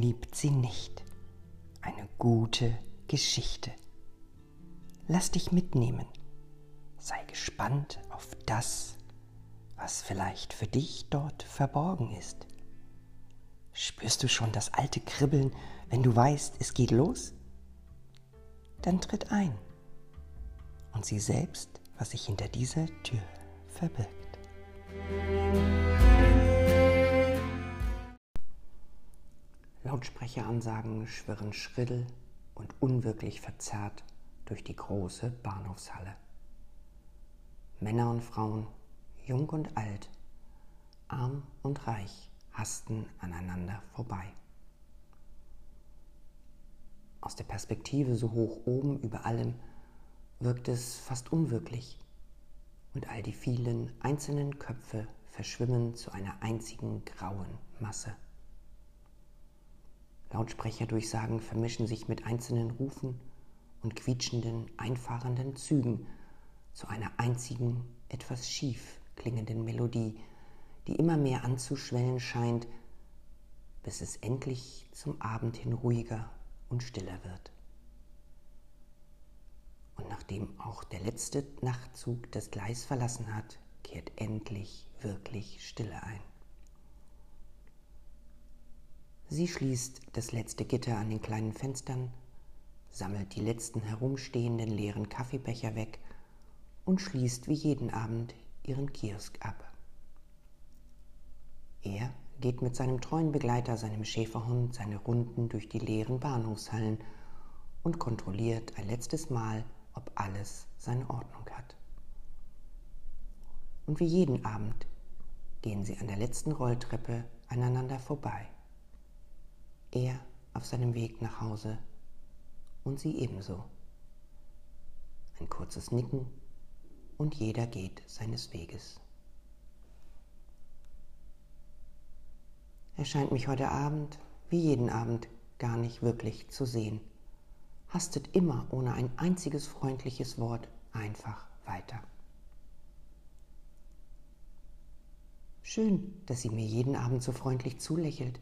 liebt sie nicht. Eine gute Geschichte. Lass dich mitnehmen. Sei gespannt auf das, was vielleicht für dich dort verborgen ist. Spürst du schon das alte Kribbeln, wenn du weißt, es geht los? Dann tritt ein und sieh selbst, was sich hinter dieser Tür verbirgt. Lautsprecheransagen schwirren schrill und unwirklich verzerrt durch die große Bahnhofshalle. Männer und Frauen, jung und alt, arm und reich hasten aneinander vorbei. Aus der Perspektive so hoch oben über allem wirkt es fast unwirklich und all die vielen einzelnen Köpfe verschwimmen zu einer einzigen grauen Masse. Lautsprecherdurchsagen vermischen sich mit einzelnen Rufen und quietschenden, einfahrenden Zügen zu einer einzigen, etwas schief klingenden Melodie, die immer mehr anzuschwellen scheint, bis es endlich zum Abend hin ruhiger und stiller wird. Und nachdem auch der letzte Nachtzug das Gleis verlassen hat, kehrt endlich wirklich Stille ein. Sie schließt das letzte Gitter an den kleinen Fenstern, sammelt die letzten herumstehenden leeren Kaffeebecher weg und schließt wie jeden Abend ihren Kiosk ab. Er geht mit seinem treuen Begleiter, seinem Schäferhund, seine Runden durch die leeren Bahnhofshallen und kontrolliert ein letztes Mal, ob alles seine Ordnung hat. Und wie jeden Abend gehen sie an der letzten Rolltreppe aneinander vorbei er auf seinem Weg nach Hause und sie ebenso. Ein kurzes Nicken und jeder geht seines Weges. Er scheint mich heute Abend, wie jeden Abend, gar nicht wirklich zu sehen, hastet immer ohne ein einziges freundliches Wort einfach weiter. Schön, dass sie mir jeden Abend so freundlich zulächelt,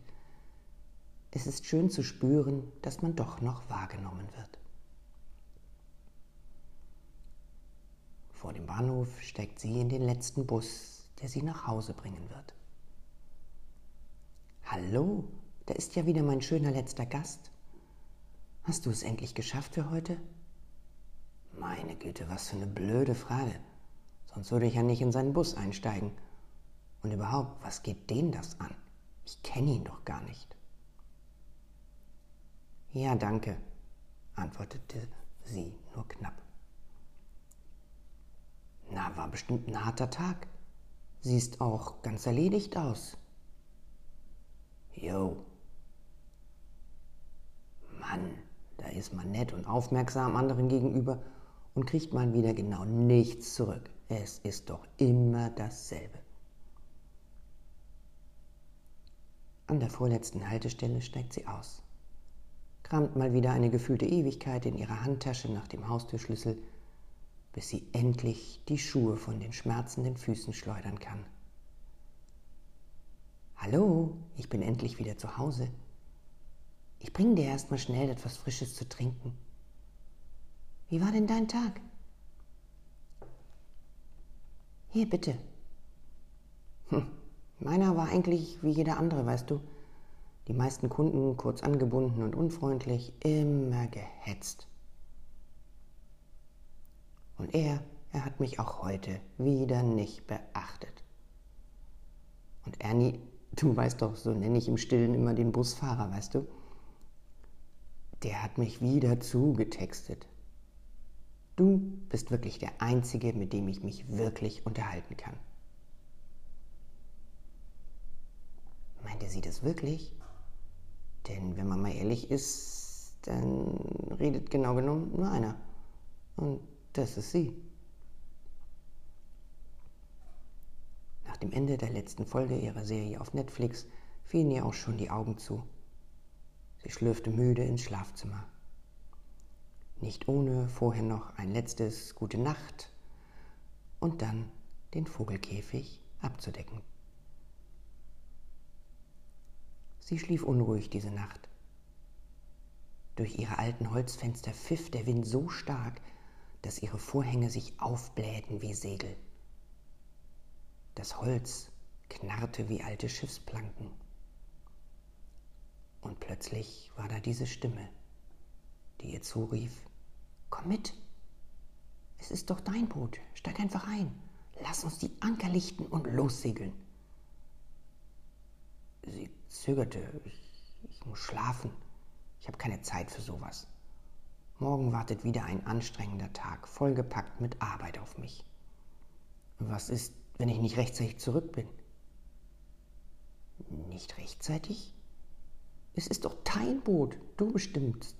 es ist schön zu spüren, dass man doch noch wahrgenommen wird. Vor dem Bahnhof steigt sie in den letzten Bus, der sie nach Hause bringen wird. Hallo, da ist ja wieder mein schöner letzter Gast. Hast du es endlich geschafft für heute? Meine Güte, was für eine blöde Frage. Sonst würde ich ja nicht in seinen Bus einsteigen. Und überhaupt, was geht den das an? Ich kenne ihn doch gar nicht. Ja, danke, antwortete sie nur knapp. Na, war bestimmt ein harter Tag. Siehst auch ganz erledigt aus. Jo. Mann, da ist man nett und aufmerksam anderen gegenüber und kriegt mal wieder genau nichts zurück. Es ist doch immer dasselbe. An der vorletzten Haltestelle steigt sie aus kramt mal wieder eine gefühlte Ewigkeit in ihrer Handtasche nach dem Haustürschlüssel, bis sie endlich die Schuhe von den schmerzenden Füßen schleudern kann. Hallo, ich bin endlich wieder zu Hause. Ich bringe dir erstmal schnell etwas Frisches zu trinken. Wie war denn dein Tag? Hier, bitte. Hm, meiner war eigentlich wie jeder andere, weißt du. Die meisten Kunden kurz angebunden und unfreundlich, immer gehetzt. Und er, er hat mich auch heute wieder nicht beachtet. Und Ernie, du weißt doch, so nenne ich im Stillen immer den Busfahrer, weißt du? Der hat mich wieder zugetextet. Du bist wirklich der Einzige, mit dem ich mich wirklich unterhalten kann. Meinte sie das wirklich? Denn wenn man mal ehrlich ist, dann redet genau genommen nur einer. Und das ist sie. Nach dem Ende der letzten Folge ihrer Serie auf Netflix fielen ihr auch schon die Augen zu. Sie schlürfte müde ins Schlafzimmer. Nicht ohne vorher noch ein letztes Gute Nacht und dann den Vogelkäfig abzudecken. Sie schlief unruhig diese Nacht. Durch ihre alten Holzfenster pfiff der Wind so stark, dass ihre Vorhänge sich aufblähten wie Segel. Das Holz knarrte wie alte Schiffsplanken. Und plötzlich war da diese Stimme, die ihr zurief, Komm mit, es ist doch dein Boot, steig einfach ein, lass uns die Anker lichten und lossegeln. Sie zögerte, ich, ich muss schlafen, ich habe keine Zeit für sowas. Morgen wartet wieder ein anstrengender Tag, vollgepackt mit Arbeit auf mich. Was ist, wenn ich nicht rechtzeitig zurück bin? Nicht rechtzeitig? Es ist doch dein Boot, du bestimmst.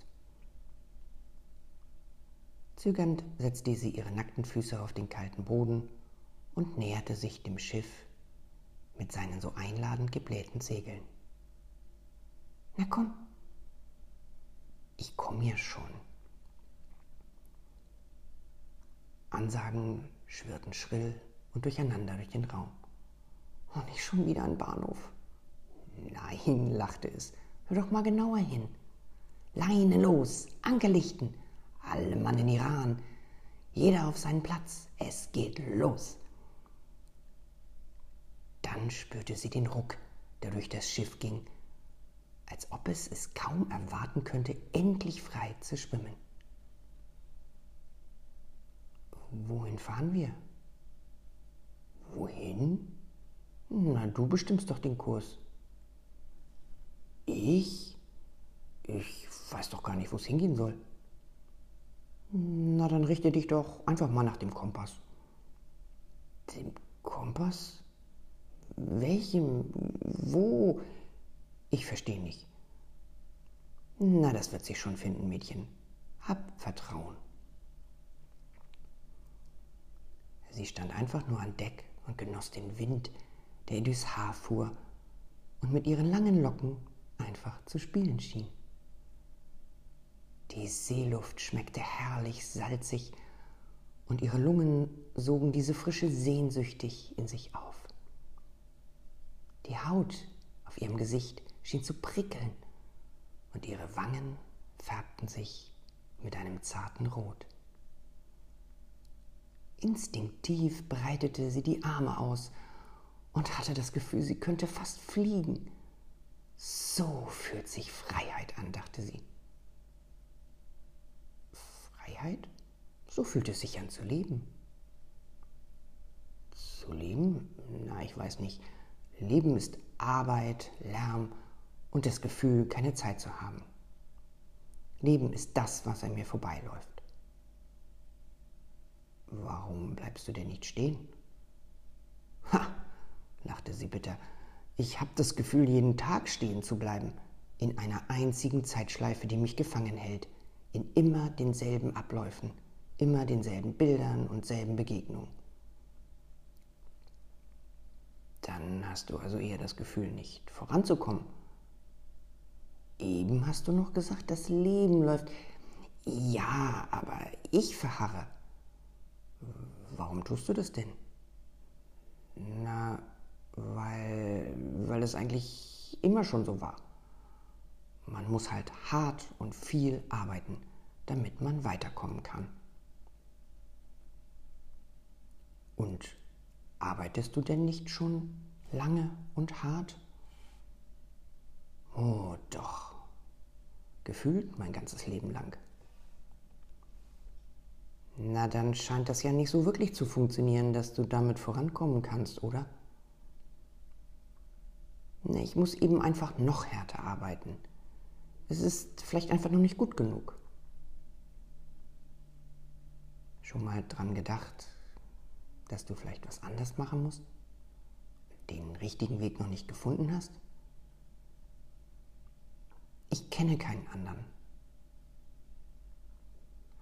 Zögernd setzte sie ihre nackten Füße auf den kalten Boden und näherte sich dem Schiff mit seinen so einladend geblähten Segeln. Na komm, ich komme ja schon. Ansagen schwirrten schrill und durcheinander durch den Raum. Und oh, nicht schon wieder ein Bahnhof. Nein, lachte es. Hör doch mal genauer hin. Leine los, Anker lichten, alle Mann in Iran, jeder auf seinen Platz, es geht los. Dann spürte sie den Ruck, der durch das Schiff ging, als ob es es kaum erwarten könnte, endlich frei zu schwimmen. Wohin fahren wir? Wohin? Na, du bestimmst doch den Kurs. Ich? Ich weiß doch gar nicht, wo es hingehen soll. Na, dann richte dich doch einfach mal nach dem Kompass. Dem Kompass? Welchem? Wo? Ich verstehe nicht. Na, das wird sich schon finden, Mädchen. Hab Vertrauen. Sie stand einfach nur an Deck und genoss den Wind, der ihr durchs Haar fuhr und mit ihren langen Locken einfach zu spielen schien. Die Seeluft schmeckte herrlich salzig und ihre Lungen sogen diese Frische sehnsüchtig in sich auf. Die Haut auf ihrem Gesicht schien zu prickeln und ihre Wangen färbten sich mit einem zarten Rot. Instinktiv breitete sie die Arme aus und hatte das Gefühl, sie könnte fast fliegen. So fühlt sich Freiheit an, dachte sie. Freiheit? So fühlt es sich an zu leben. Zu leben? Na, ich weiß nicht. Leben ist Arbeit, Lärm und das Gefühl, keine Zeit zu haben. Leben ist das, was an mir vorbeiläuft. Warum bleibst du denn nicht stehen? Ha, lachte sie bitter. Ich habe das Gefühl, jeden Tag stehen zu bleiben, in einer einzigen Zeitschleife, die mich gefangen hält, in immer denselben Abläufen, immer denselben Bildern und selben Begegnungen. Dann hast du also eher das Gefühl, nicht voranzukommen. Eben hast du noch gesagt, das Leben läuft. Ja, aber ich verharre. Warum tust du das denn? Na, weil, weil es eigentlich immer schon so war. Man muss halt hart und viel arbeiten, damit man weiterkommen kann. Und arbeitest du denn nicht schon lange und hart? Oh doch, gefühlt mein ganzes Leben lang. Na, dann scheint das ja nicht so wirklich zu funktionieren, dass du damit vorankommen kannst, oder? Ich muss eben einfach noch härter arbeiten. Es ist vielleicht einfach noch nicht gut genug. Schon mal dran gedacht, dass du vielleicht was anders machen musst? Den richtigen Weg noch nicht gefunden hast? Ich kenne keinen anderen.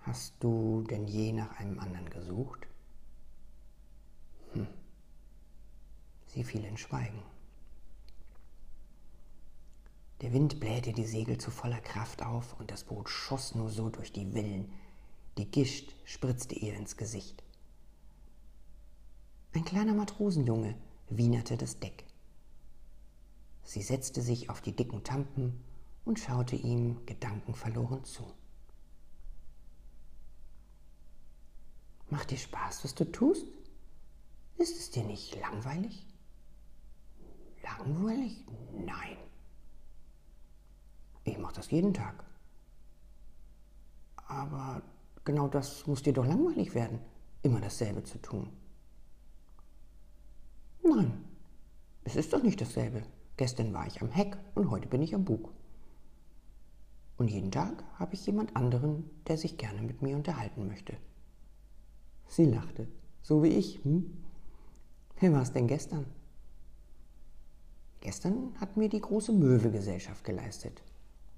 Hast du denn je nach einem anderen gesucht? Hm. Sie fiel in Schweigen. Der Wind blähte die Segel zu voller Kraft auf und das Boot schoss nur so durch die Wellen. Die Gischt spritzte ihr ins Gesicht. Ein kleiner Matrosenjunge wienerte das Deck. Sie setzte sich auf die dicken Tampen und schaute ihm gedankenverloren zu. Macht dir Spaß, was du tust? Ist es dir nicht langweilig? Langweilig? Nein. Ich mache das jeden Tag. Aber genau das muss dir doch langweilig werden, immer dasselbe zu tun. Nein, es ist doch nicht dasselbe. Gestern war ich am Heck und heute bin ich am Bug. Und jeden Tag habe ich jemand anderen, der sich gerne mit mir unterhalten möchte. Sie lachte, so wie ich. Hm? Wer war es denn gestern? Gestern hat mir die große Möwe Gesellschaft geleistet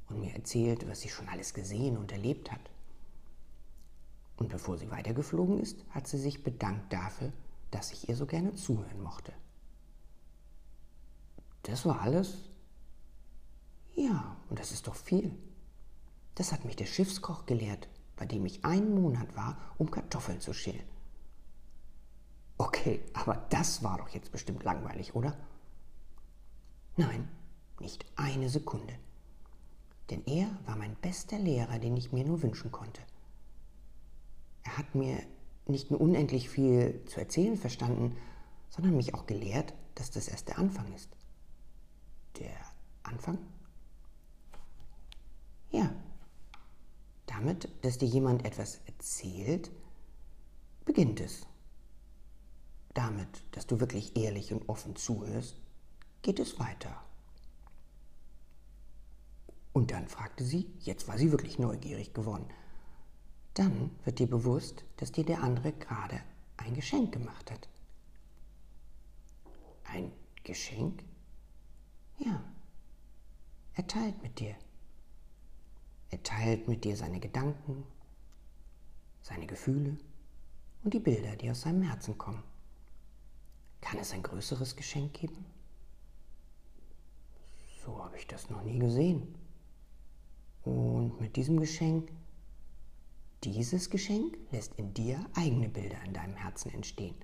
und mir erzählt, was sie schon alles gesehen und erlebt hat. Und bevor sie weitergeflogen ist, hat sie sich bedankt dafür, dass ich ihr so gerne zuhören mochte. Das war alles? Ja, und das ist doch viel. Das hat mich der Schiffskoch gelehrt, bei dem ich einen Monat war, um Kartoffeln zu schälen. Okay, aber das war doch jetzt bestimmt langweilig, oder? Nein, nicht eine Sekunde. Denn er war mein bester Lehrer, den ich mir nur wünschen konnte. Er hat mir nicht nur unendlich viel zu erzählen verstanden, sondern mich auch gelehrt, dass das erst der Anfang ist. Der Anfang? Ja. Damit, dass dir jemand etwas erzählt, beginnt es. Damit, dass du wirklich ehrlich und offen zuhörst, geht es weiter. Und dann fragte sie, jetzt war sie wirklich neugierig geworden, dann wird dir bewusst, dass dir der andere gerade ein Geschenk gemacht hat. Ein Geschenk? Ja. Er teilt mit dir. Er teilt mit dir seine Gedanken, seine Gefühle und die Bilder, die aus seinem Herzen kommen. Kann es ein größeres Geschenk geben? So habe ich das noch nie gesehen. Und mit diesem Geschenk, dieses Geschenk lässt in dir eigene Bilder in deinem Herzen entstehen.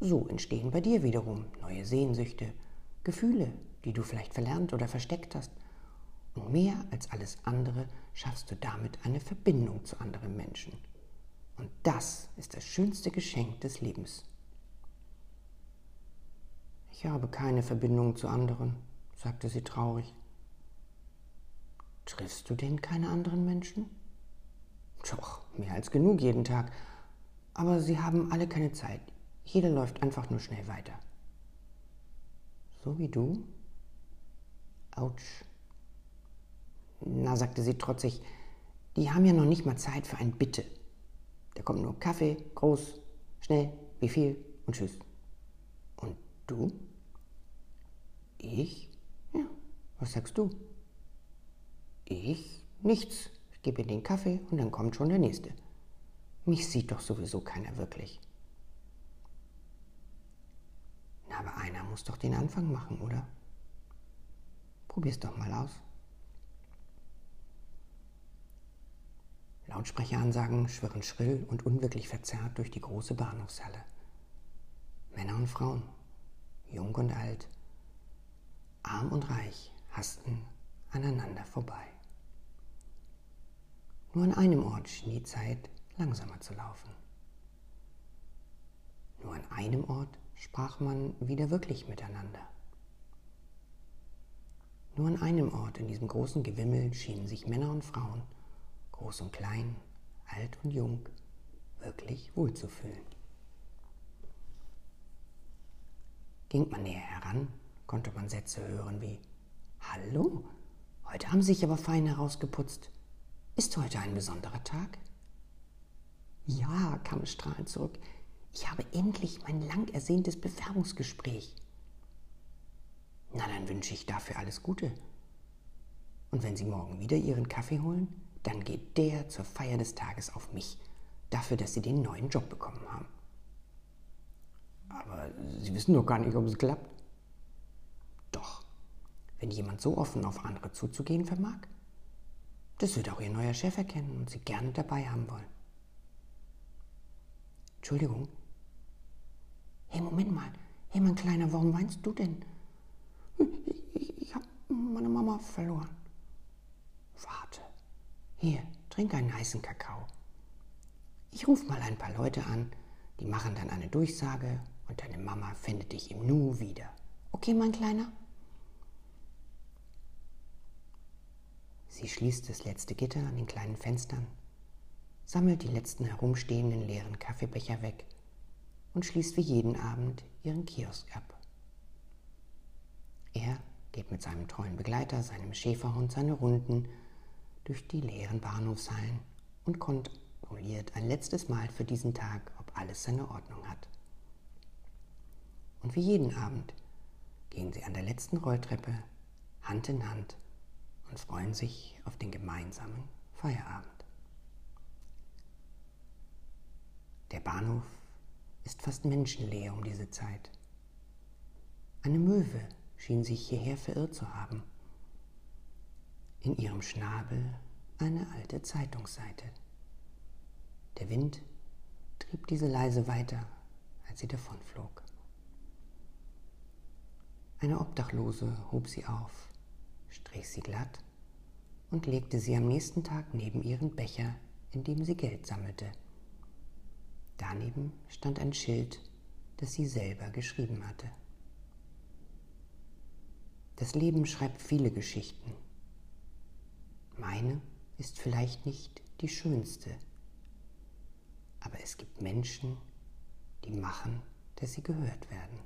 So entstehen bei dir wiederum neue Sehnsüchte, Gefühle, die du vielleicht verlernt oder versteckt hast. Und mehr als alles andere schaffst du damit eine Verbindung zu anderen Menschen. Und das ist das schönste Geschenk des Lebens. Ich habe keine Verbindung zu anderen, sagte sie traurig. Triffst du denn keine anderen Menschen? Doch, mehr als genug jeden Tag. Aber sie haben alle keine Zeit. Jeder läuft einfach nur schnell weiter. So wie du? Autsch. Na, sagte sie trotzig, die haben ja noch nicht mal Zeit für ein Bitte. Da kommt nur Kaffee, groß, schnell, wie viel und tschüss. Und du? Ich? Ja, was sagst du? Ich? Nichts. Ich gebe ihr den Kaffee und dann kommt schon der nächste. Mich sieht doch sowieso keiner wirklich. Na, aber einer muss doch den Anfang machen, oder? Probier's doch mal aus. Lautsprecheransagen schwirren schrill und unwirklich verzerrt durch die große Bahnhofshalle. Männer und Frauen, jung und alt, arm und reich hasten aneinander vorbei. Nur an einem Ort schien die Zeit langsamer zu laufen. Nur an einem Ort sprach man wieder wirklich miteinander. Nur an einem Ort in diesem großen Gewimmel schienen sich Männer und Frauen, groß und klein, alt und jung, wirklich wohlzufühlen. Ging man näher heran, konnte man Sätze hören wie Hallo, heute haben Sie sich aber fein herausgeputzt. Ist heute ein besonderer Tag? Ja, kam es strahlend zurück. Ich habe endlich mein lang ersehntes Bewerbungsgespräch. Na, dann wünsche ich dafür alles Gute. Und wenn Sie morgen wieder Ihren Kaffee holen, dann geht der zur Feier des Tages auf mich, dafür, dass Sie den neuen Job bekommen haben. Aber Sie wissen doch gar nicht, ob es klappt. Wenn jemand so offen auf andere zuzugehen vermag, das wird auch Ihr neuer Chef erkennen und Sie gerne dabei haben wollen. Entschuldigung. Hey, Moment mal. Hey, mein Kleiner, warum weinst du denn? Ich, immer verloren. Warte. Hier, trink einen heißen Kakao. Ich rufe mal ein paar Leute an, die machen dann eine Durchsage und deine Mama findet dich im Nu wieder. Okay, mein Kleiner? Sie schließt das letzte Gitter an den kleinen Fenstern, sammelt die letzten herumstehenden leeren Kaffeebecher weg und schließt wie jeden Abend ihren Kiosk ab. Er geht mit seinem treuen Begleiter, seinem Schäferhund, seine Runden durch die leeren Bahnhofshallen und kontrolliert ein letztes Mal für diesen Tag, ob alles seine Ordnung hat. Und wie jeden Abend gehen sie an der letzten Rolltreppe Hand in Hand und freuen sich auf den gemeinsamen Feierabend. Der Bahnhof ist fast menschenleer um diese Zeit. Eine Möwe schien sich hierher verirrt zu haben. In ihrem Schnabel eine alte Zeitungsseite. Der Wind trieb diese leise weiter, als sie davonflog. Eine Obdachlose hob sie auf, strich sie glatt und legte sie am nächsten Tag neben ihren Becher, in dem sie Geld sammelte. Daneben stand ein Schild, das sie selber geschrieben hatte. Das Leben schreibt viele Geschichten. Meine ist vielleicht nicht die schönste, aber es gibt Menschen, die machen, dass sie gehört werden.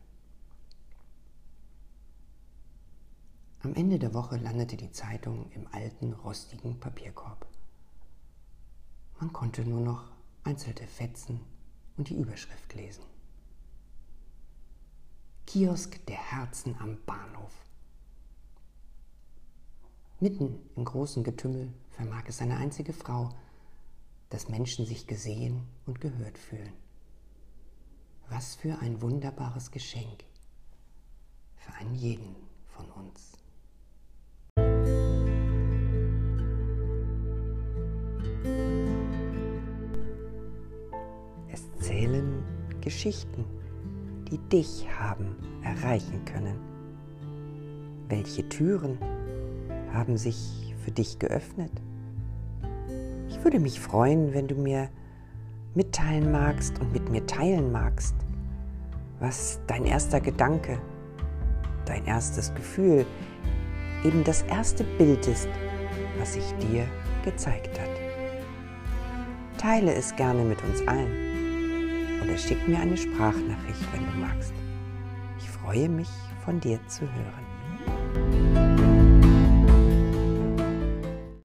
Am Ende der Woche landete die Zeitung im alten, rostigen Papierkorb. Man konnte nur noch einzelne Fetzen und die Überschrift lesen. Kiosk der Herzen am Bahnhof. Mitten im großen Getümmel vermag es eine einzige Frau, dass Menschen sich gesehen und gehört fühlen. Was für ein wunderbares Geschenk für einen jeden von uns. Es zählen Geschichten, die dich haben erreichen können. Welche Türen haben sich für dich geöffnet? Ich würde mich freuen, wenn du mir mitteilen magst und mit mir teilen magst, was dein erster Gedanke, dein erstes Gefühl, eben das erste Bild ist, was sich dir gezeigt hat. Teile es gerne mit uns allen oder schick mir eine Sprachnachricht, wenn du magst. Ich freue mich, von dir zu hören.